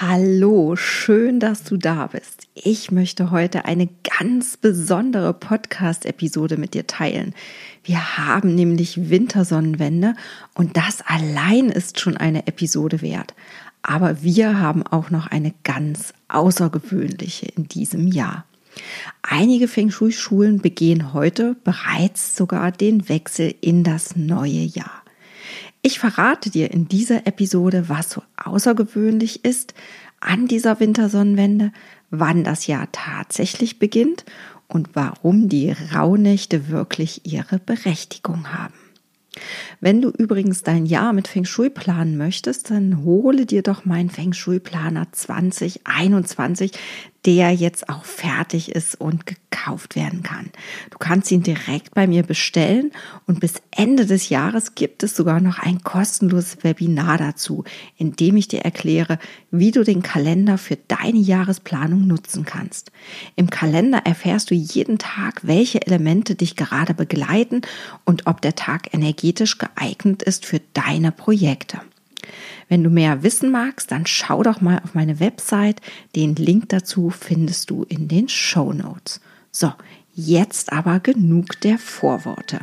Hallo, schön, dass du da bist. Ich möchte heute eine ganz besondere Podcast-Episode mit dir teilen. Wir haben nämlich Wintersonnenwende und das allein ist schon eine Episode wert. Aber wir haben auch noch eine ganz außergewöhnliche in diesem Jahr. Einige Feng Shui-Schulen begehen heute bereits sogar den Wechsel in das neue Jahr. Ich verrate dir in dieser Episode, was so außergewöhnlich ist an dieser Wintersonnenwende, wann das Jahr tatsächlich beginnt und warum die Rauhnächte wirklich ihre Berechtigung haben. Wenn du übrigens dein Jahr mit Feng Shui planen möchtest, dann hole dir doch meinen Feng Shui Planer 2021 der jetzt auch fertig ist und gekauft werden kann. Du kannst ihn direkt bei mir bestellen und bis Ende des Jahres gibt es sogar noch ein kostenloses Webinar dazu, in dem ich dir erkläre, wie du den Kalender für deine Jahresplanung nutzen kannst. Im Kalender erfährst du jeden Tag, welche Elemente dich gerade begleiten und ob der Tag energetisch geeignet ist für deine Projekte. Wenn du mehr wissen magst, dann schau doch mal auf meine Website. Den Link dazu findest du in den Show Notes. So, jetzt aber genug der Vorworte.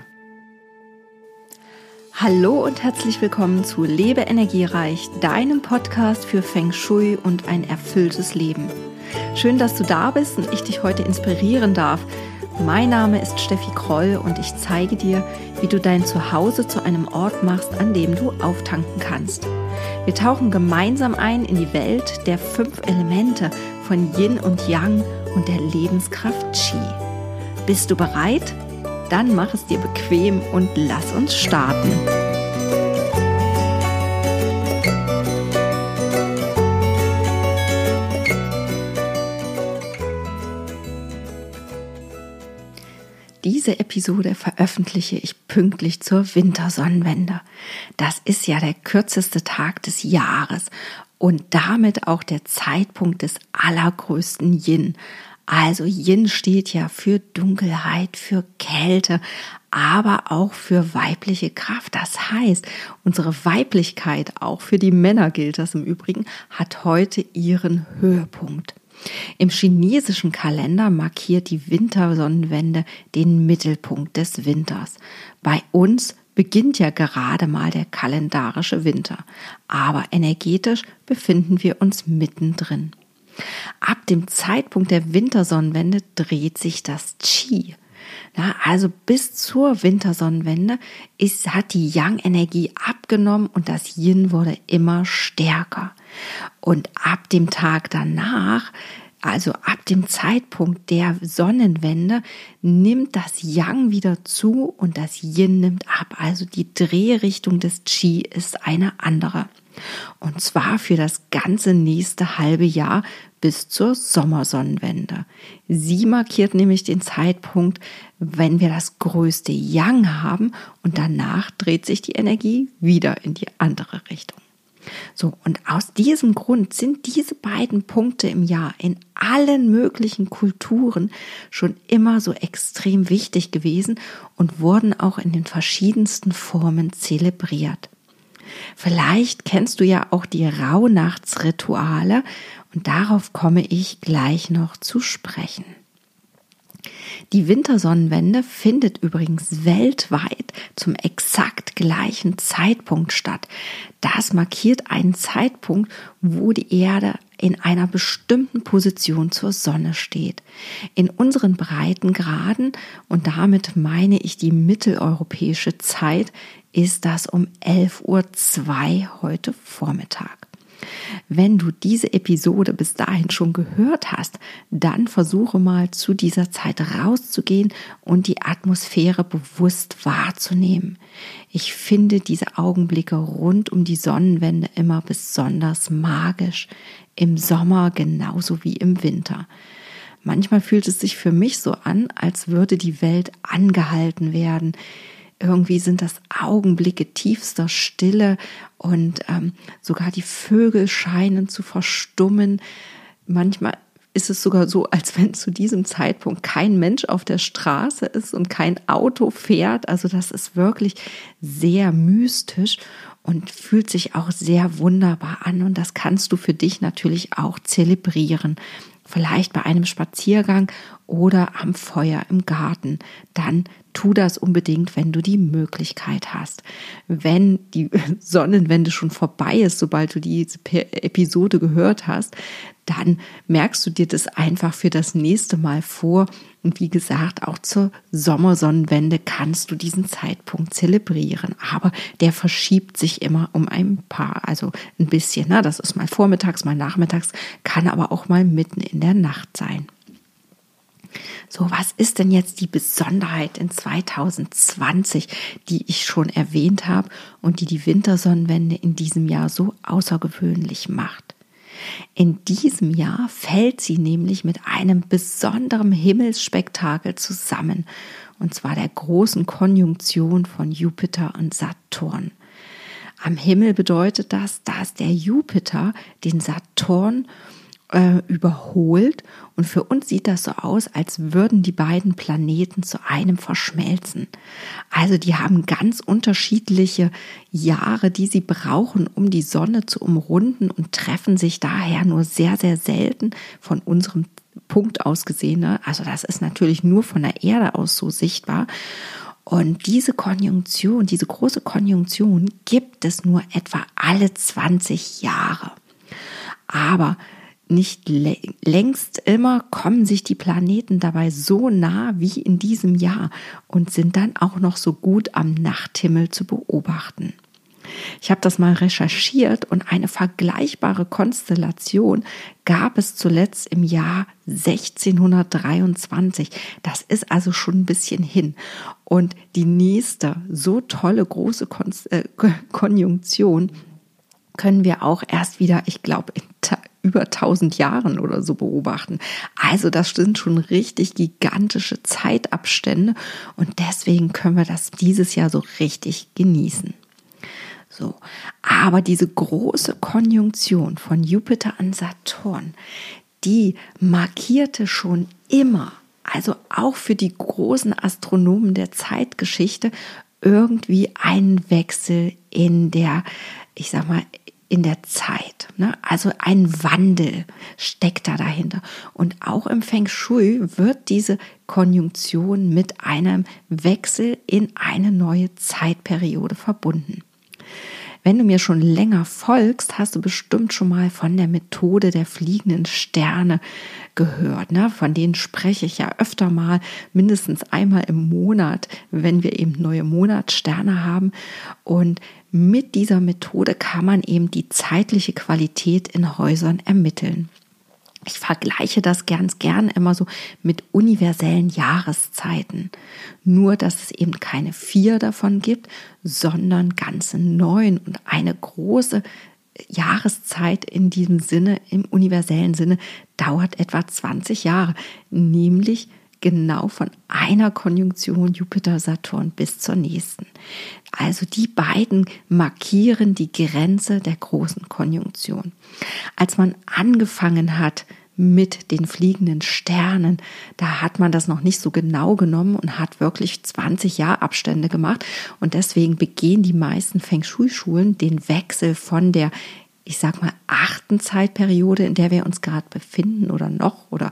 Hallo und herzlich willkommen zu Lebe Energiereich, deinem Podcast für Feng Shui und ein erfülltes Leben. Schön, dass du da bist und ich dich heute inspirieren darf. Mein Name ist Steffi Kroll und ich zeige dir, wie du dein Zuhause zu einem Ort machst, an dem du auftanken kannst. Wir tauchen gemeinsam ein in die Welt der fünf Elemente von Yin und Yang und der Lebenskraft Qi. Bist du bereit? Dann mach es dir bequem und lass uns starten. Diese Episode veröffentliche ich pünktlich zur Wintersonnenwende. Das ist ja der kürzeste Tag des Jahres und damit auch der Zeitpunkt des allergrößten Yin. Also Yin steht ja für Dunkelheit, für Kälte, aber auch für weibliche Kraft. Das heißt, unsere Weiblichkeit, auch für die Männer gilt das im Übrigen, hat heute ihren Höhepunkt. Im chinesischen Kalender markiert die Wintersonnenwende den Mittelpunkt des Winters. Bei uns beginnt ja gerade mal der kalendarische Winter, aber energetisch befinden wir uns mittendrin. Ab dem Zeitpunkt der Wintersonnenwende dreht sich das Qi. Na, also bis zur Wintersonnenwende ist, hat die Yang-Energie abgenommen und das Yin wurde immer stärker. Und ab dem Tag danach, also ab dem Zeitpunkt der Sonnenwende, nimmt das Yang wieder zu und das Yin nimmt ab. Also die Drehrichtung des Qi ist eine andere. Und zwar für das ganze nächste halbe Jahr bis zur Sommersonnenwende. Sie markiert nämlich den Zeitpunkt, wenn wir das größte Yang haben und danach dreht sich die Energie wieder in die andere Richtung. So, und aus diesem Grund sind diese beiden Punkte im Jahr in allen möglichen Kulturen schon immer so extrem wichtig gewesen und wurden auch in den verschiedensten Formen zelebriert. Vielleicht kennst du ja auch die Rauhnachtsrituale und darauf komme ich gleich noch zu sprechen. Die Wintersonnenwende findet übrigens weltweit zum exakt gleichen Zeitpunkt statt. Das markiert einen Zeitpunkt, wo die Erde in einer bestimmten Position zur Sonne steht. In unseren Breitengraden, und damit meine ich die mitteleuropäische Zeit, ist das um 11.02 Uhr heute Vormittag. Wenn du diese Episode bis dahin schon gehört hast, dann versuche mal zu dieser Zeit rauszugehen und die Atmosphäre bewusst wahrzunehmen. Ich finde diese Augenblicke rund um die Sonnenwende immer besonders magisch, im Sommer genauso wie im Winter. Manchmal fühlt es sich für mich so an, als würde die Welt angehalten werden. Irgendwie sind das Augenblicke tiefster Stille und ähm, sogar die Vögel scheinen zu verstummen. Manchmal ist es sogar so, als wenn zu diesem Zeitpunkt kein Mensch auf der Straße ist und kein Auto fährt. Also das ist wirklich sehr mystisch. und fühlt sich auch sehr wunderbar an. Und das kannst du für dich natürlich auch zelebrieren. Vielleicht bei einem Spaziergang oder am Feuer im Garten. Dann tu das unbedingt, wenn du die Möglichkeit hast. Wenn die Sonnenwende schon vorbei ist, sobald du diese Episode gehört hast, dann merkst du dir das einfach für das nächste Mal vor. Und wie gesagt, auch zur Sommersonnenwende kannst du diesen Zeitpunkt zelebrieren. Aber der verschiebt sich immer um ein paar, also ein bisschen. Ne? Das ist mal vormittags, mal nachmittags, kann aber auch mal mitten in der Nacht sein. So, was ist denn jetzt die Besonderheit in 2020, die ich schon erwähnt habe und die die Wintersonnenwende in diesem Jahr so außergewöhnlich macht? In diesem Jahr fällt sie nämlich mit einem besonderen Himmelsspektakel zusammen, und zwar der großen Konjunktion von Jupiter und Saturn. Am Himmel bedeutet das, dass der Jupiter den Saturn äh, überholt. Und für uns sieht das so aus, als würden die beiden Planeten zu einem verschmelzen. Also die haben ganz unterschiedliche Jahre, die sie brauchen, um die Sonne zu umrunden und treffen sich daher nur sehr, sehr selten von unserem Punkt aus gesehen. Ne? Also das ist natürlich nur von der Erde aus so sichtbar. Und diese Konjunktion, diese große Konjunktion gibt es nur etwa alle 20 Jahre. Aber nicht längst immer kommen sich die Planeten dabei so nah wie in diesem Jahr und sind dann auch noch so gut am Nachthimmel zu beobachten. Ich habe das mal recherchiert und eine vergleichbare Konstellation gab es zuletzt im Jahr 1623. Das ist also schon ein bisschen hin. Und die nächste so tolle große Kon äh, Konjunktion können wir auch erst wieder, ich glaube, in über 1000 Jahren oder so beobachten. Also das sind schon richtig gigantische Zeitabstände und deswegen können wir das dieses Jahr so richtig genießen. So, aber diese große Konjunktion von Jupiter an Saturn, die markierte schon immer, also auch für die großen Astronomen der Zeitgeschichte, irgendwie einen Wechsel in der, ich sag mal, in der Zeit. Ne? Also ein Wandel steckt da dahinter. Und auch im Feng Shui wird diese Konjunktion mit einem Wechsel in eine neue Zeitperiode verbunden. Wenn du mir schon länger folgst, hast du bestimmt schon mal von der Methode der fliegenden Sterne gehört. Ne? Von denen spreche ich ja öfter mal, mindestens einmal im Monat, wenn wir eben neue Monatssterne haben. Und mit dieser Methode kann man eben die zeitliche Qualität in Häusern ermitteln. Ich vergleiche das ganz gern immer so mit universellen Jahreszeiten. Nur, dass es eben keine vier davon gibt, sondern ganze neun und eine große Jahreszeit in diesem Sinne, im universellen Sinne, dauert etwa 20 Jahre, nämlich genau von einer Konjunktion Jupiter-Saturn bis zur nächsten. Also die beiden markieren die Grenze der großen Konjunktion. Als man angefangen hat, mit den fliegenden Sternen. Da hat man das noch nicht so genau genommen und hat wirklich 20 Jahr Abstände gemacht. Und deswegen begehen die meisten Feng Shui-Schulen den Wechsel von der, ich sag mal, achten Zeitperiode, in der wir uns gerade befinden oder noch oder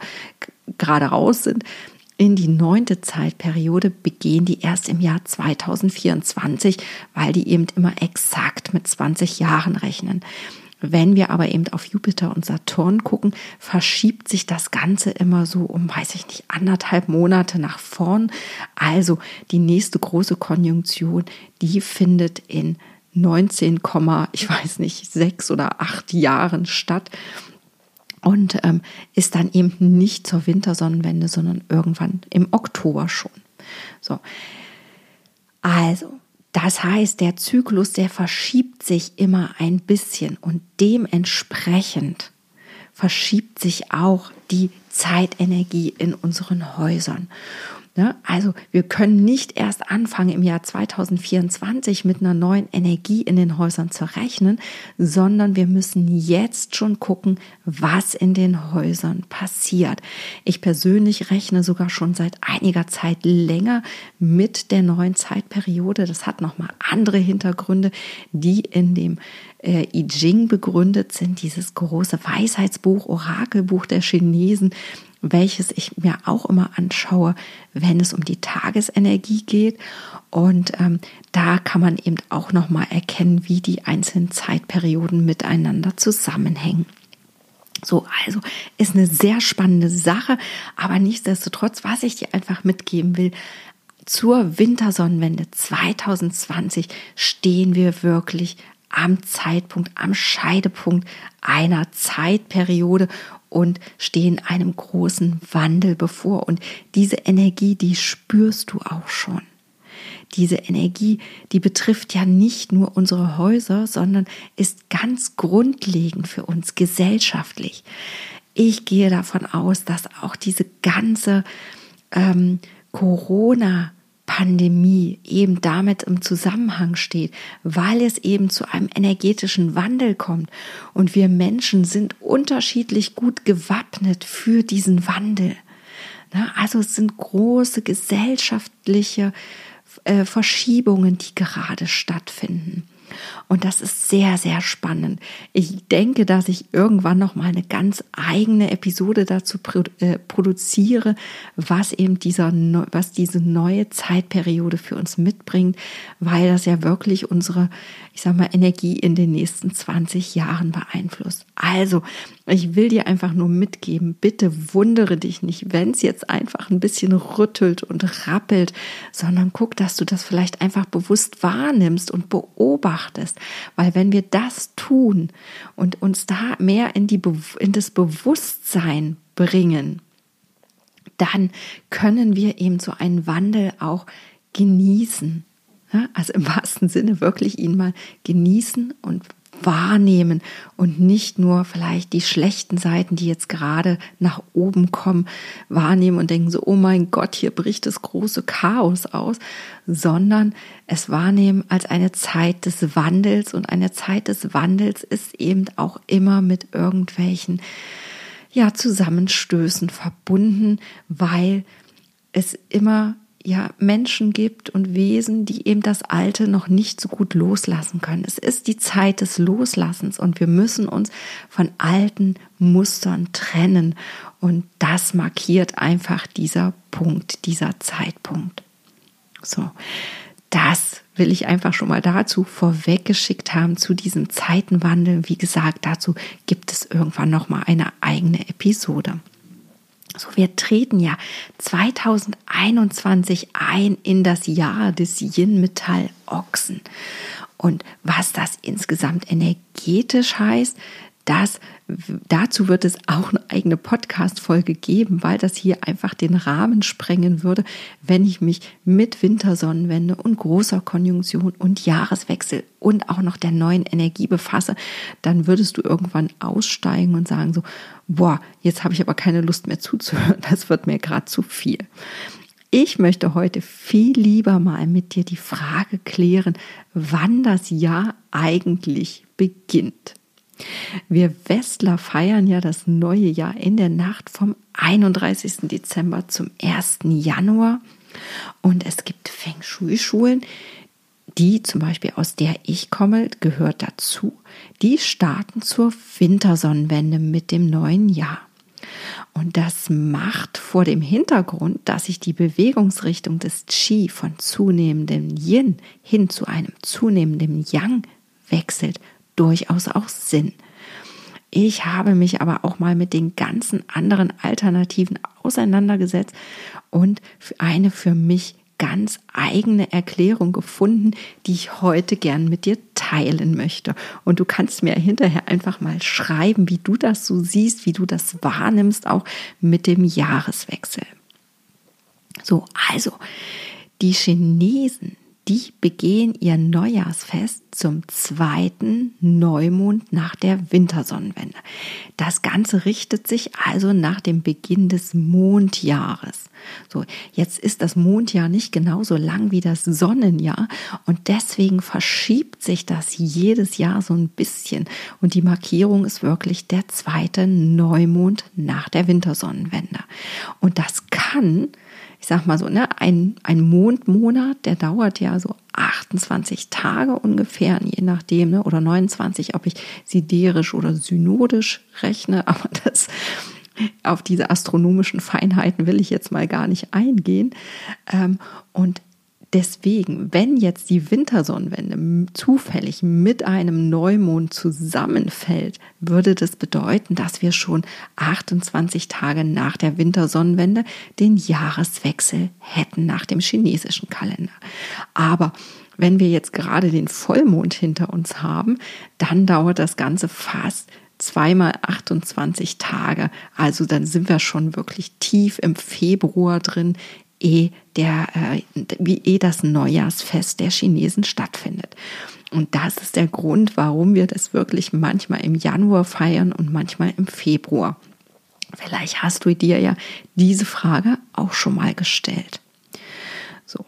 gerade raus sind, in die neunte Zeitperiode begehen die erst im Jahr 2024, weil die eben immer exakt mit 20 Jahren rechnen. Wenn wir aber eben auf Jupiter und Saturn gucken, verschiebt sich das Ganze immer so um, weiß ich nicht, anderthalb Monate nach vorn. Also die nächste große Konjunktion, die findet in 19, ich weiß nicht, sechs oder acht Jahren statt und ähm, ist dann eben nicht zur Wintersonnenwende, sondern irgendwann im Oktober schon. So. Also, das heißt, der Zyklus, der verschiebt sich immer ein bisschen und dementsprechend verschiebt sich auch die Zeitenergie in unseren Häusern. Ne? Also wir können nicht erst anfangen im Jahr 2024 mit einer neuen Energie in den Häusern zu rechnen, sondern wir müssen jetzt schon gucken, was in den Häusern passiert. Ich persönlich rechne sogar schon seit einiger Zeit länger mit der neuen Zeitperiode. Das hat nochmal andere Hintergründe, die in dem äh, I Ching begründet sind, dieses große Weisheitsbuch, Orakelbuch der Chinesen, welches ich mir auch immer anschaue, wenn es um die Tagesenergie geht. Und ähm, da kann man eben auch nochmal erkennen, wie die einzelnen Zeitperioden miteinander zusammenhängen. So, also ist eine sehr spannende Sache, aber nichtsdestotrotz, was ich dir einfach mitgeben will, zur Wintersonnenwende 2020 stehen wir wirklich am Zeitpunkt, am Scheidepunkt einer Zeitperiode und stehen einem großen Wandel bevor. Und diese Energie, die spürst du auch schon. Diese Energie, die betrifft ja nicht nur unsere Häuser, sondern ist ganz grundlegend für uns gesellschaftlich. Ich gehe davon aus, dass auch diese ganze ähm, Corona- Pandemie eben damit im Zusammenhang steht, weil es eben zu einem energetischen Wandel kommt. Und wir Menschen sind unterschiedlich gut gewappnet für diesen Wandel. Also es sind große gesellschaftliche äh, Verschiebungen, die gerade stattfinden. Und das ist sehr, sehr spannend. Ich denke, dass ich irgendwann noch mal eine ganz eigene Episode dazu äh, produziere, was eben dieser, was diese neue Zeitperiode für uns mitbringt, weil das ja wirklich unsere, ich sag mal, Energie in den nächsten 20 Jahren beeinflusst. Also, ich will dir einfach nur mitgeben, bitte wundere dich nicht, wenn es jetzt einfach ein bisschen rüttelt und rappelt, sondern guck, dass du das vielleicht einfach bewusst wahrnimmst und beobachtest. Weil wenn wir das tun und uns da mehr in, die, in das Bewusstsein bringen, dann können wir eben so einen Wandel auch genießen. Also im wahrsten Sinne wirklich ihn mal genießen und wahrnehmen und nicht nur vielleicht die schlechten Seiten, die jetzt gerade nach oben kommen, wahrnehmen und denken so, oh mein Gott, hier bricht das große Chaos aus, sondern es wahrnehmen als eine Zeit des Wandels und eine Zeit des Wandels ist eben auch immer mit irgendwelchen ja, Zusammenstößen verbunden, weil es immer ja Menschen gibt und Wesen, die eben das Alte noch nicht so gut loslassen können. Es ist die Zeit des Loslassens und wir müssen uns von alten Mustern trennen und das markiert einfach dieser Punkt, dieser Zeitpunkt. So, das will ich einfach schon mal dazu vorweggeschickt haben zu diesem Zeitenwandel. Wie gesagt, dazu gibt es irgendwann noch mal eine eigene Episode. So, wir treten ja 2021 ein in das Jahr des Yin-Metall Ochsen. Und was das insgesamt energetisch heißt, das, dazu wird es auch eine eigene Podcast-Folge geben, weil das hier einfach den Rahmen sprengen würde, wenn ich mich mit Wintersonnenwende und großer Konjunktion und Jahreswechsel und auch noch der neuen Energie befasse, dann würdest du irgendwann aussteigen und sagen so, boah, jetzt habe ich aber keine Lust mehr zuzuhören, das wird mir gerade zu viel. Ich möchte heute viel lieber mal mit dir die Frage klären, wann das Jahr eigentlich beginnt. Wir Westler feiern ja das neue Jahr in der Nacht vom 31. Dezember zum 1. Januar. Und es gibt Feng Shui-Schulen, die zum Beispiel aus der ich komme, gehört dazu. Die starten zur Wintersonnenwende mit dem neuen Jahr. Und das macht vor dem Hintergrund, dass sich die Bewegungsrichtung des Qi von zunehmendem Yin hin zu einem zunehmenden Yang wechselt, durchaus auch Sinn. Ich habe mich aber auch mal mit den ganzen anderen Alternativen auseinandergesetzt und eine für mich ganz eigene Erklärung gefunden, die ich heute gern mit dir teilen möchte. Und du kannst mir hinterher einfach mal schreiben, wie du das so siehst, wie du das wahrnimmst, auch mit dem Jahreswechsel. So, also die Chinesen, die begehen ihr Neujahrsfest zum zweiten Neumond nach der Wintersonnenwende. Das Ganze richtet sich also nach dem Beginn des Mondjahres. So, jetzt ist das Mondjahr nicht genauso lang wie das Sonnenjahr und deswegen verschiebt sich das jedes Jahr so ein bisschen und die Markierung ist wirklich der zweite Neumond nach der Wintersonnenwende. Und das kann ich sag mal so, ne, ein, ein Mondmonat, der dauert ja so 28 Tage ungefähr, je nachdem, ne, oder 29, ob ich siderisch oder synodisch rechne, aber das, auf diese astronomischen Feinheiten will ich jetzt mal gar nicht eingehen. Ähm, und Deswegen, wenn jetzt die Wintersonnenwende zufällig mit einem Neumond zusammenfällt, würde das bedeuten, dass wir schon 28 Tage nach der Wintersonnenwende den Jahreswechsel hätten nach dem chinesischen Kalender. Aber wenn wir jetzt gerade den Vollmond hinter uns haben, dann dauert das Ganze fast zweimal 28 Tage. Also dann sind wir schon wirklich tief im Februar drin, eh der, äh, wie eh das Neujahrsfest der Chinesen stattfindet. Und das ist der Grund, warum wir das wirklich manchmal im Januar feiern und manchmal im Februar. Vielleicht hast du dir ja diese Frage auch schon mal gestellt. So.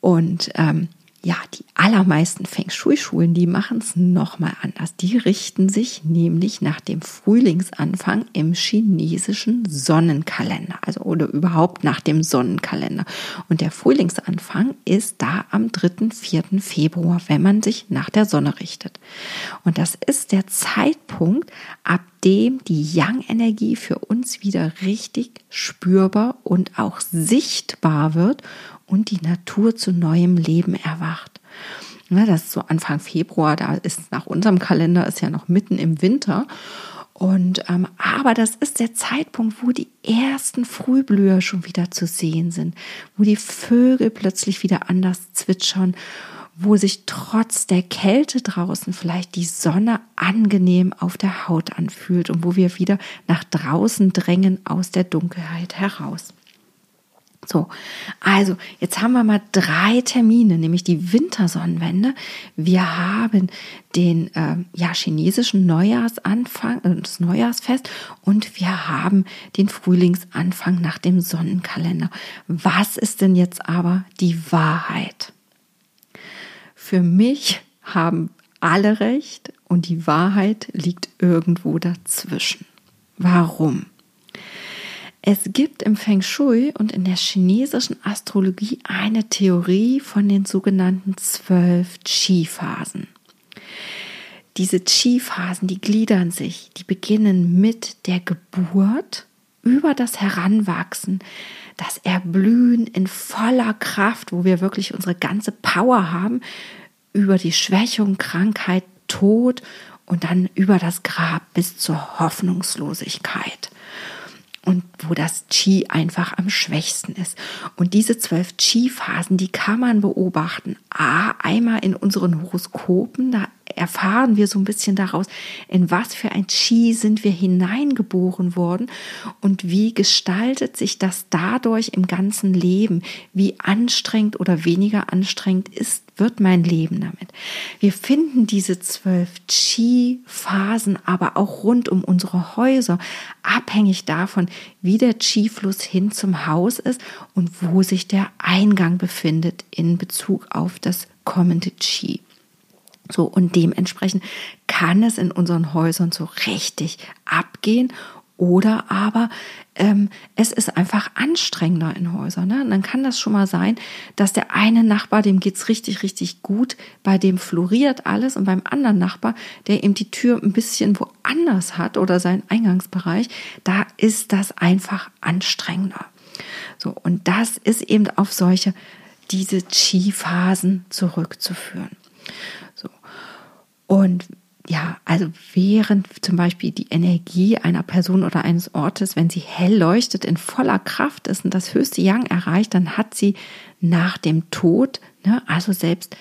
Und ähm, ja, die allermeisten Feng Shui-Schulen, die machen es nochmal anders. Die richten sich nämlich nach dem Frühlingsanfang im chinesischen Sonnenkalender, also oder überhaupt nach dem Sonnenkalender. Und der Frühlingsanfang ist da am 3., 4. Februar, wenn man sich nach der Sonne richtet. Und das ist der Zeitpunkt, ab dem die Yang-Energie für uns wieder richtig spürbar und auch sichtbar wird und die Natur zu neuem Leben erwacht. Ja, das ist so Anfang Februar, da ist nach unserem Kalender ist ja noch mitten im Winter. Und ähm, aber das ist der Zeitpunkt, wo die ersten Frühblüher schon wieder zu sehen sind, wo die Vögel plötzlich wieder anders zwitschern, wo sich trotz der Kälte draußen vielleicht die Sonne angenehm auf der Haut anfühlt und wo wir wieder nach draußen drängen aus der Dunkelheit heraus. So, also jetzt haben wir mal drei Termine, nämlich die Wintersonnenwende. Wir haben den äh, ja, chinesischen Neujahrsanfang, äh, das Neujahrsfest und wir haben den Frühlingsanfang nach dem Sonnenkalender. Was ist denn jetzt aber die Wahrheit? Für mich haben alle recht und die Wahrheit liegt irgendwo dazwischen. Warum? Es gibt im Feng Shui und in der chinesischen Astrologie eine Theorie von den sogenannten zwölf Qi-Phasen. Diese Qi-Phasen, die gliedern sich, die beginnen mit der Geburt über das Heranwachsen, das Erblühen in voller Kraft, wo wir wirklich unsere ganze Power haben, über die Schwächung, Krankheit, Tod und dann über das Grab bis zur Hoffnungslosigkeit und wo das Qi einfach am schwächsten ist. Und diese zwölf Qi-Phasen, die kann man beobachten. A, einmal in unseren Horoskopen, da erfahren wir so ein bisschen daraus, in was für ein Qi sind wir hineingeboren worden und wie gestaltet sich das dadurch im ganzen Leben, wie anstrengend oder weniger anstrengend ist, wird mein Leben damit. Wir finden diese zwölf Qi-Phasen aber auch rund um unsere Häuser, abhängig davon, wie der Qi-Fluss hin zum Haus ist und wo sich der Eingang befindet in Bezug auf das kommende Qi. So, und dementsprechend kann es in unseren Häusern so richtig abgehen oder aber ähm, es ist einfach anstrengender in Häusern. Ne? Und dann kann das schon mal sein, dass der eine Nachbar, dem geht's richtig, richtig gut, bei dem floriert alles und beim anderen Nachbar, der eben die Tür ein bisschen woanders hat oder seinen Eingangsbereich, da ist das einfach anstrengender. So, und das ist eben auf solche, diese Chi-Phasen zurückzuführen. Und ja, also während zum Beispiel die Energie einer Person oder eines Ortes, wenn sie hell leuchtet, in voller Kraft ist und das höchste Yang erreicht, dann hat sie nach dem Tod, ne, also selbst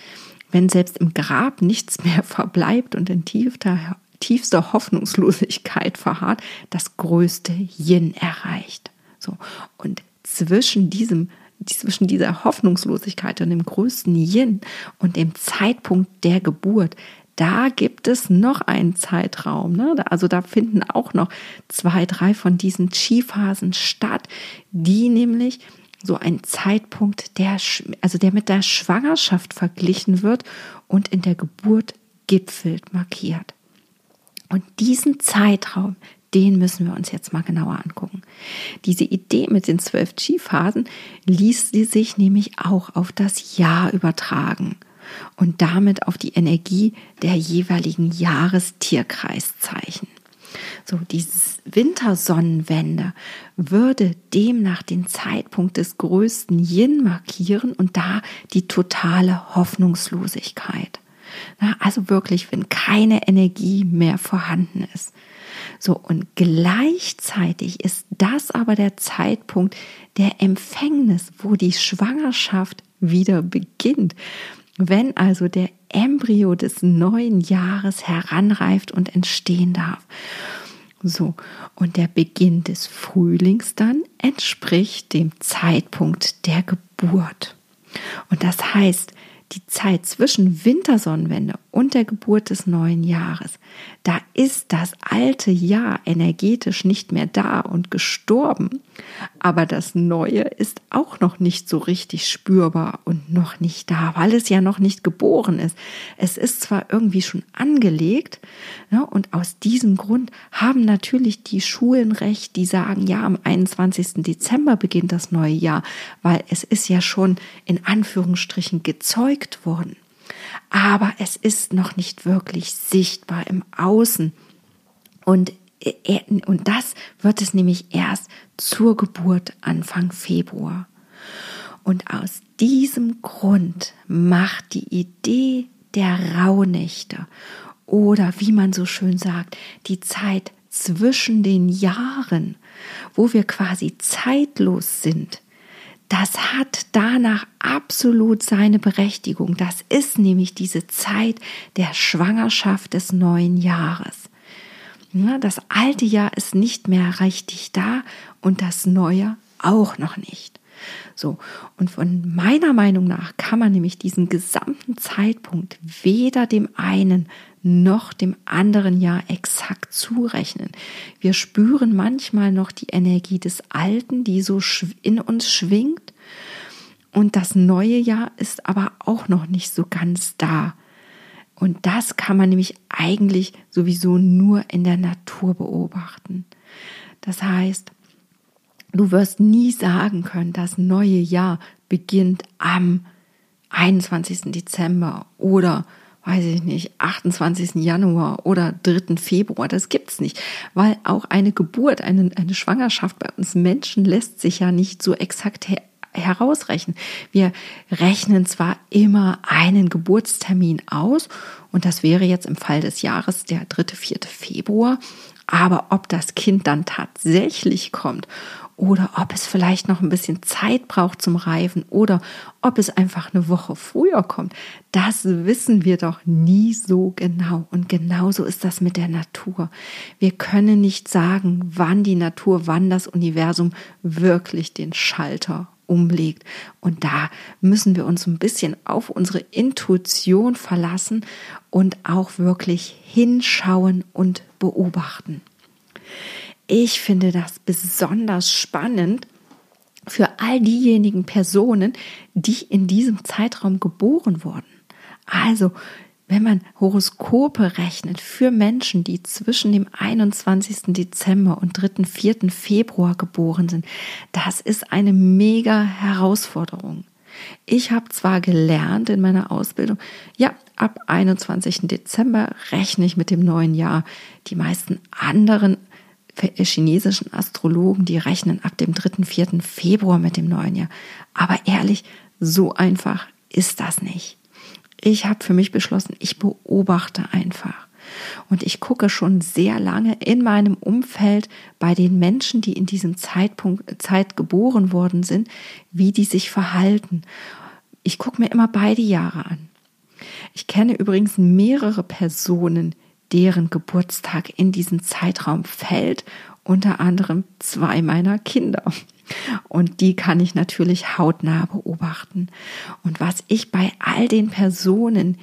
wenn selbst im Grab nichts mehr verbleibt und in tiefster, tiefster Hoffnungslosigkeit verharrt, das größte Yin erreicht. So und zwischen diesem zwischen dieser Hoffnungslosigkeit und dem größten Yin und dem Zeitpunkt der Geburt, da gibt es noch einen Zeitraum. Ne? Also da finden auch noch zwei, drei von diesen Chi-Phasen statt, die nämlich so ein Zeitpunkt, der, also der mit der Schwangerschaft verglichen wird und in der Geburt gipfelt, markiert. Und diesen Zeitraum, den müssen wir uns jetzt mal genauer angucken. Diese Idee mit den zwölf Chi-Phasen ließ sie sich nämlich auch auf das Jahr übertragen und damit auf die Energie der jeweiligen Jahrestierkreiszeichen. So, dieses Wintersonnenwende würde demnach den Zeitpunkt des größten Yin markieren und da die totale Hoffnungslosigkeit. Also wirklich, wenn keine Energie mehr vorhanden ist. So, und gleichzeitig ist das aber der Zeitpunkt der Empfängnis, wo die Schwangerschaft wieder beginnt. Wenn also der Embryo des neuen Jahres heranreift und entstehen darf. So, und der Beginn des Frühlings dann entspricht dem Zeitpunkt der Geburt. Und das heißt, die Zeit zwischen Wintersonnenwende und der Geburt des neuen Jahres, da ist das alte Jahr energetisch nicht mehr da und gestorben, aber das neue ist auch noch nicht so richtig spürbar und noch nicht da, weil es ja noch nicht geboren ist. Es ist zwar irgendwie schon angelegt ne, und aus diesem Grund haben natürlich die Schulen recht, die sagen, ja, am 21. Dezember beginnt das neue Jahr, weil es ist ja schon in Anführungsstrichen gezeugt worden aber es ist noch nicht wirklich sichtbar im Außen. Und, und das wird es nämlich erst zur Geburt Anfang Februar. Und aus diesem Grund macht die Idee der Rauhnächte oder wie man so schön sagt, die Zeit zwischen den Jahren, wo wir quasi zeitlos sind, das hat danach absolut seine Berechtigung. Das ist nämlich diese Zeit der Schwangerschaft des neuen Jahres. Das alte Jahr ist nicht mehr richtig da und das neue auch noch nicht. So, und von meiner Meinung nach kann man nämlich diesen gesamten Zeitpunkt weder dem einen noch dem anderen Jahr exakt zurechnen. Wir spüren manchmal noch die Energie des Alten, die so in uns schwingt. Und das neue Jahr ist aber auch noch nicht so ganz da. Und das kann man nämlich eigentlich sowieso nur in der Natur beobachten. Das heißt, du wirst nie sagen können, das neue Jahr beginnt am 21. Dezember oder weiß ich nicht, 28. Januar oder 3. Februar. Das gibt's nicht, weil auch eine Geburt, eine, eine Schwangerschaft bei uns Menschen lässt sich ja nicht so exakt her herausrechnen. Wir rechnen zwar immer einen Geburtstermin aus und das wäre jetzt im Fall des Jahres der 3., 4. Februar, aber ob das Kind dann tatsächlich kommt oder ob es vielleicht noch ein bisschen Zeit braucht zum Reifen oder ob es einfach eine Woche früher kommt, das wissen wir doch nie so genau. Und genauso ist das mit der Natur. Wir können nicht sagen, wann die Natur, wann das Universum wirklich den Schalter umlegt. Und da müssen wir uns ein bisschen auf unsere Intuition verlassen und auch wirklich hinschauen und beobachten. Ich finde das besonders spannend für all diejenigen Personen, die in diesem Zeitraum geboren wurden. Also, wenn man Horoskope rechnet für Menschen, die zwischen dem 21. Dezember und 3. 4. Februar geboren sind, das ist eine mega Herausforderung. Ich habe zwar gelernt in meiner Ausbildung, ja, ab 21. Dezember rechne ich mit dem neuen Jahr. Die meisten anderen chinesischen Astrologen, die rechnen ab dem 3., 4. Februar mit dem neuen Jahr. Aber ehrlich, so einfach ist das nicht. Ich habe für mich beschlossen, ich beobachte einfach. Und ich gucke schon sehr lange in meinem Umfeld bei den Menschen, die in diesem Zeitpunkt, Zeit geboren worden sind, wie die sich verhalten. Ich gucke mir immer beide Jahre an. Ich kenne übrigens mehrere Personen, deren Geburtstag in diesen Zeitraum fällt, unter anderem zwei meiner Kinder. Und die kann ich natürlich hautnah beobachten. Und was ich bei all den Personen,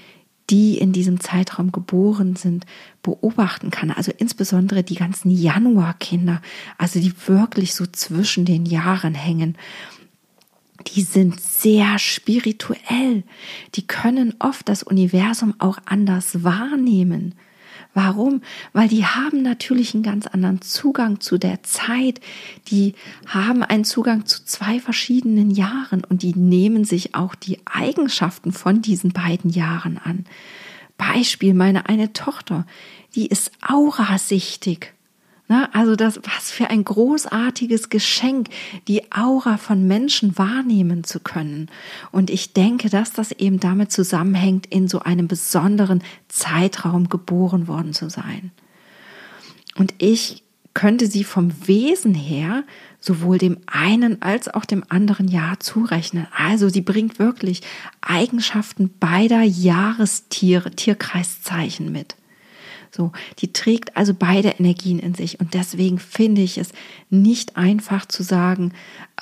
die in diesem Zeitraum geboren sind, beobachten kann. Also insbesondere die ganzen Januarkinder, also die wirklich so zwischen den Jahren hängen. Die sind sehr spirituell. Die können oft das Universum auch anders wahrnehmen. Warum? Weil die haben natürlich einen ganz anderen Zugang zu der Zeit. Die haben einen Zugang zu zwei verschiedenen Jahren und die nehmen sich auch die Eigenschaften von diesen beiden Jahren an. Beispiel, meine eine Tochter, die ist aurasichtig. Na, also das, was für ein großartiges Geschenk, die Aura von Menschen wahrnehmen zu können. Und ich denke, dass das eben damit zusammenhängt, in so einem besonderen Zeitraum geboren worden zu sein. Und ich könnte sie vom Wesen her sowohl dem einen als auch dem anderen Jahr zurechnen. Also sie bringt wirklich Eigenschaften beider Jahrestiere, Tierkreiszeichen mit. So, die trägt also beide Energien in sich. Und deswegen finde ich es nicht einfach zu sagen,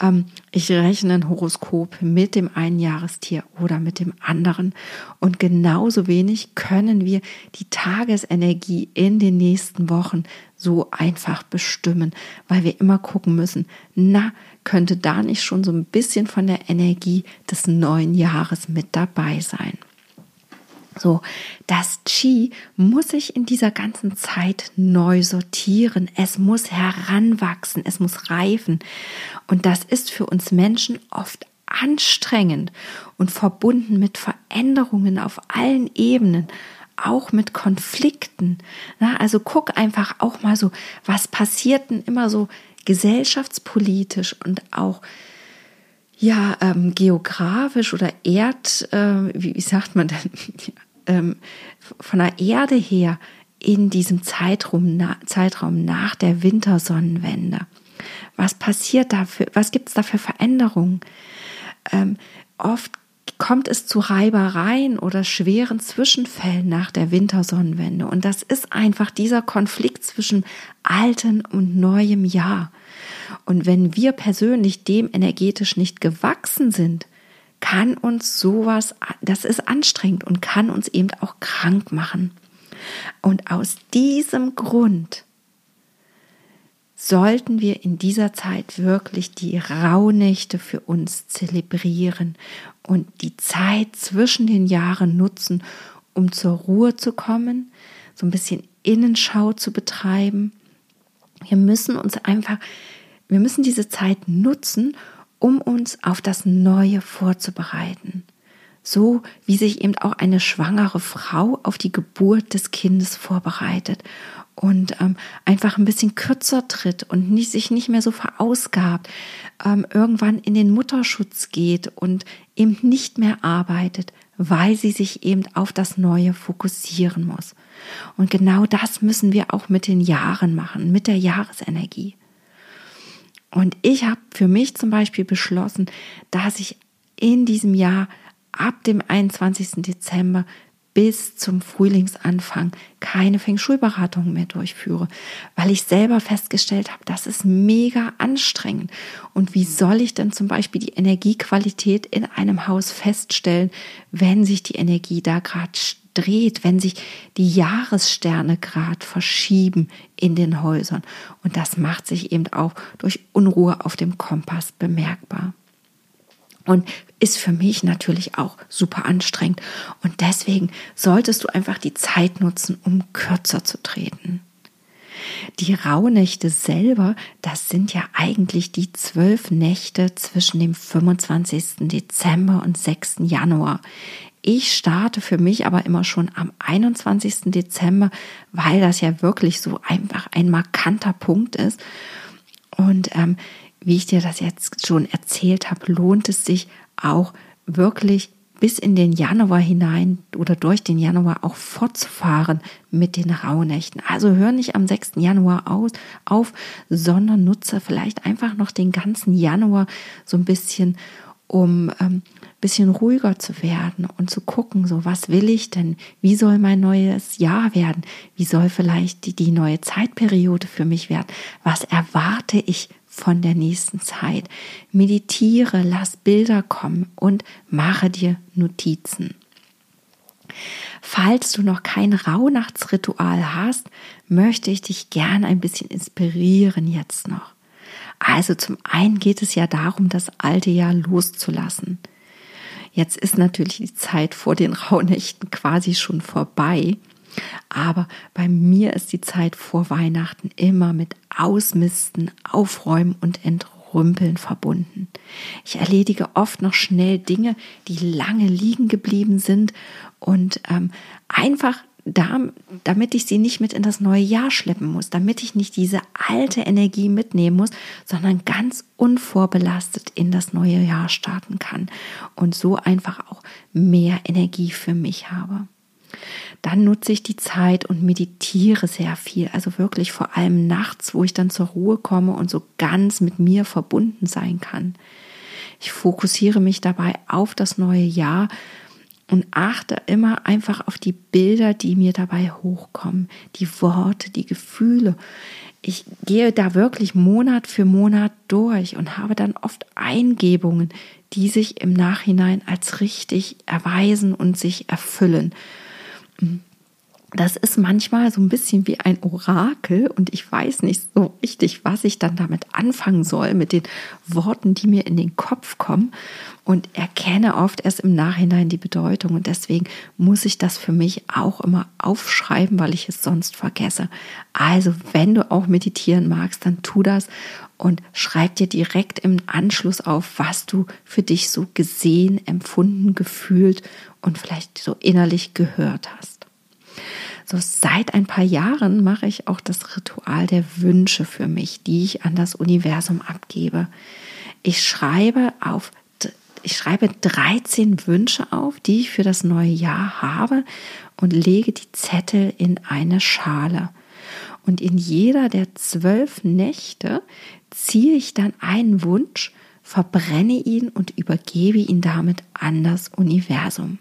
ähm, ich rechne ein Horoskop mit dem einen Jahrestier oder mit dem anderen. Und genauso wenig können wir die Tagesenergie in den nächsten Wochen so einfach bestimmen, weil wir immer gucken müssen, na, könnte da nicht schon so ein bisschen von der Energie des neuen Jahres mit dabei sein. So, das Qi muss sich in dieser ganzen Zeit neu sortieren. Es muss heranwachsen, es muss reifen. Und das ist für uns Menschen oft anstrengend und verbunden mit Veränderungen auf allen Ebenen, auch mit Konflikten. Na, also guck einfach auch mal so, was passiert denn immer so gesellschaftspolitisch und auch ja, ähm, geografisch oder erd, äh, wie, wie sagt man denn, ähm, von der Erde her in diesem Zeitraum, na, Zeitraum nach der Wintersonnenwende. Was passiert da für, was gibt es da für Veränderungen? Ähm, oft kommt es zu Reibereien oder schweren Zwischenfällen nach der Wintersonnenwende. Und das ist einfach dieser Konflikt zwischen altem und neuem Jahr. Und wenn wir persönlich dem energetisch nicht gewachsen sind, kann uns sowas, das ist anstrengend und kann uns eben auch krank machen. Und aus diesem Grund sollten wir in dieser Zeit wirklich die Rauhnächte für uns zelebrieren und die Zeit zwischen den Jahren nutzen, um zur Ruhe zu kommen, so ein bisschen Innenschau zu betreiben. Wir müssen uns einfach, wir müssen diese Zeit nutzen, um uns auf das Neue vorzubereiten. So wie sich eben auch eine schwangere Frau auf die Geburt des Kindes vorbereitet und ähm, einfach ein bisschen kürzer tritt und nicht, sich nicht mehr so verausgabt, ähm, irgendwann in den Mutterschutz geht und eben nicht mehr arbeitet, weil sie sich eben auf das Neue fokussieren muss. Und genau das müssen wir auch mit den Jahren machen, mit der Jahresenergie. Und ich habe für mich zum Beispiel beschlossen, dass ich in diesem Jahr ab dem 21. Dezember bis zum Frühlingsanfang keine Feng Shui-Beratung mehr durchführe, weil ich selber festgestellt habe, das ist mega anstrengend. Und wie soll ich denn zum Beispiel die Energiequalität in einem Haus feststellen, wenn sich die Energie da gerade dreht, wenn sich die Jahressterne gerade verschieben in den Häusern. Und das macht sich eben auch durch Unruhe auf dem Kompass bemerkbar. Und ist für mich natürlich auch super anstrengend. Und deswegen solltest du einfach die Zeit nutzen, um kürzer zu treten. Die Rauhnächte selber, das sind ja eigentlich die zwölf Nächte zwischen dem 25. Dezember und 6. Januar. Ich starte für mich aber immer schon am 21. Dezember, weil das ja wirklich so einfach ein markanter Punkt ist. Und ähm, wie ich dir das jetzt schon erzählt habe, lohnt es sich auch wirklich bis in den Januar hinein oder durch den Januar auch fortzufahren mit den Rauhnächten. Also hör nicht am 6. Januar aus, auf, sondern nutze vielleicht einfach noch den ganzen Januar so ein bisschen, um ähm, bisschen ruhiger zu werden und zu gucken, so was will ich denn? Wie soll mein neues Jahr werden? Wie soll vielleicht die, die neue Zeitperiode für mich werden? Was erwarte ich von der nächsten Zeit? Meditiere, lass Bilder kommen und mache dir Notizen. Falls du noch kein Rauhnachtsritual hast, möchte ich dich gerne ein bisschen inspirieren jetzt noch. Also zum einen geht es ja darum, das alte Jahr loszulassen. Jetzt ist natürlich die Zeit vor den Rauhnächten quasi schon vorbei. Aber bei mir ist die Zeit vor Weihnachten immer mit Ausmisten, Aufräumen und Entrümpeln verbunden. Ich erledige oft noch schnell Dinge, die lange liegen geblieben sind und ähm, einfach damit ich sie nicht mit in das neue Jahr schleppen muss, damit ich nicht diese alte Energie mitnehmen muss, sondern ganz unvorbelastet in das neue Jahr starten kann und so einfach auch mehr Energie für mich habe. Dann nutze ich die Zeit und meditiere sehr viel, also wirklich vor allem nachts, wo ich dann zur Ruhe komme und so ganz mit mir verbunden sein kann. Ich fokussiere mich dabei auf das neue Jahr und achte immer einfach auf die Bilder, die mir dabei hochkommen, die Worte, die Gefühle. Ich gehe da wirklich Monat für Monat durch und habe dann oft Eingebungen, die sich im Nachhinein als richtig erweisen und sich erfüllen das ist manchmal so ein bisschen wie ein Orakel und ich weiß nicht so richtig, was ich dann damit anfangen soll, mit den Worten, die mir in den Kopf kommen und erkenne oft erst im Nachhinein die Bedeutung und deswegen muss ich das für mich auch immer aufschreiben, weil ich es sonst vergesse. Also, wenn du auch meditieren magst, dann tu das und schreib dir direkt im Anschluss auf, was du für dich so gesehen, empfunden, gefühlt und vielleicht so innerlich gehört hast. So seit ein paar Jahren mache ich auch das Ritual der Wünsche für mich, die ich an das Universum abgebe. Ich schreibe auf ich schreibe 13 Wünsche auf, die ich für das neue Jahr habe und lege die Zettel in eine Schale. Und in jeder der zwölf Nächte ziehe ich dann einen Wunsch, verbrenne ihn und übergebe ihn damit an das Universum.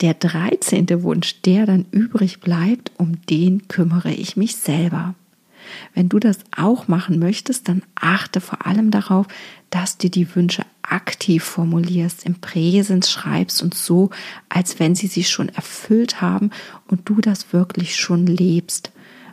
Der dreizehnte Wunsch, der dann übrig bleibt, um den kümmere ich mich selber. Wenn du das auch machen möchtest, dann achte vor allem darauf, dass du die Wünsche aktiv formulierst, im Präsens schreibst und so, als wenn sie sich schon erfüllt haben und du das wirklich schon lebst.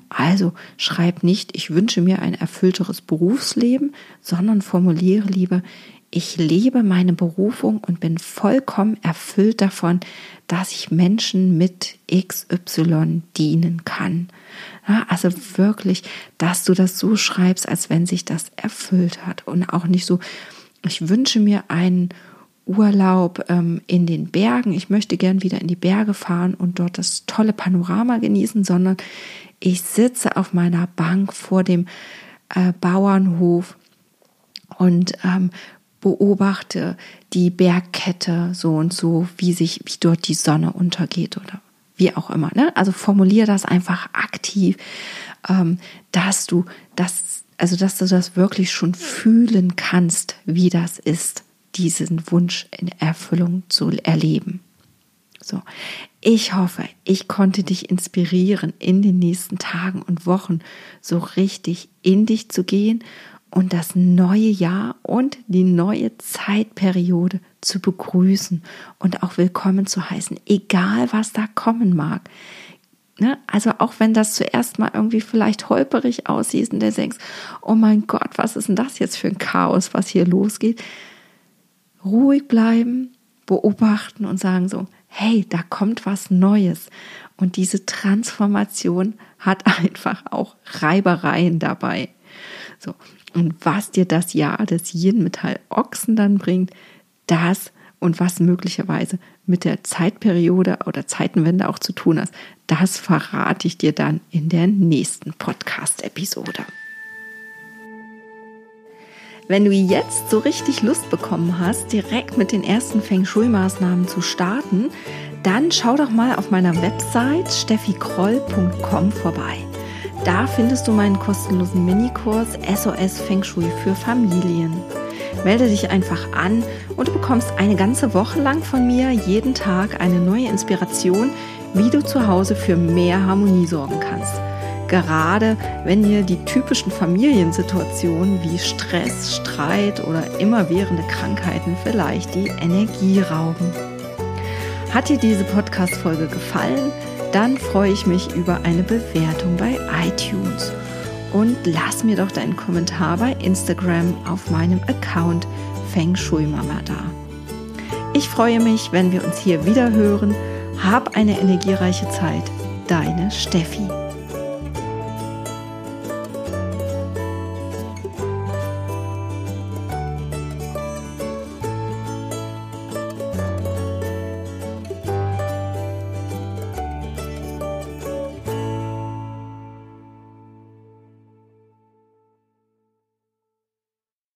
Also schreib nicht, ich wünsche mir ein erfüllteres Berufsleben, sondern formuliere lieber, ich lebe meine Berufung und bin vollkommen erfüllt davon, dass ich Menschen mit XY dienen kann. Ja, also wirklich, dass du das so schreibst, als wenn sich das erfüllt hat und auch nicht so, ich wünsche mir einen Urlaub ähm, in den Bergen, ich möchte gern wieder in die Berge fahren und dort das tolle Panorama genießen, sondern ich sitze auf meiner Bank vor dem äh, Bauernhof und ähm, beobachte die Bergkette so und so, wie sich, wie dort die Sonne untergeht oder wie auch immer. Ne? Also formuliere das einfach aktiv, ähm, dass du das, also dass du das wirklich schon fühlen kannst, wie das ist, diesen Wunsch in Erfüllung zu erleben. So, ich hoffe, ich konnte dich inspirieren, in den nächsten Tagen und Wochen so richtig in dich zu gehen und das neue Jahr und die neue Zeitperiode zu begrüßen und auch willkommen zu heißen, egal was da kommen mag. Ne? Also auch wenn das zuerst mal irgendwie vielleicht holperig aussieht und du denkst, oh mein Gott, was ist denn das jetzt für ein Chaos, was hier losgeht? Ruhig bleiben, beobachten und sagen so, hey, da kommt was Neues. Und diese Transformation hat einfach auch Reibereien dabei. So, und was dir das Jahr des Yin-Metall Ochsen dann bringt, das und was möglicherweise mit der Zeitperiode oder Zeitenwende auch zu tun hat, das verrate ich dir dann in der nächsten Podcast-Episode. Wenn du jetzt so richtig Lust bekommen hast, direkt mit den ersten Feng Shui-Maßnahmen zu starten, dann schau doch mal auf meiner Website steffikroll.com vorbei. Da findest du meinen kostenlosen Minikurs SOS Feng Shui für Familien. Melde dich einfach an und du bekommst eine ganze Woche lang von mir jeden Tag eine neue Inspiration, wie du zu Hause für mehr Harmonie sorgen kannst. Gerade wenn dir die typischen Familiensituationen wie Stress, Streit oder immerwährende Krankheiten vielleicht die Energie rauben. Hat dir diese Podcast-Folge gefallen? Dann freue ich mich über eine Bewertung bei iTunes. Und lass mir doch deinen Kommentar bei Instagram auf meinem Account Feng Shui Mama da. Ich freue mich, wenn wir uns hier wieder hören. Hab eine energiereiche Zeit. Deine Steffi.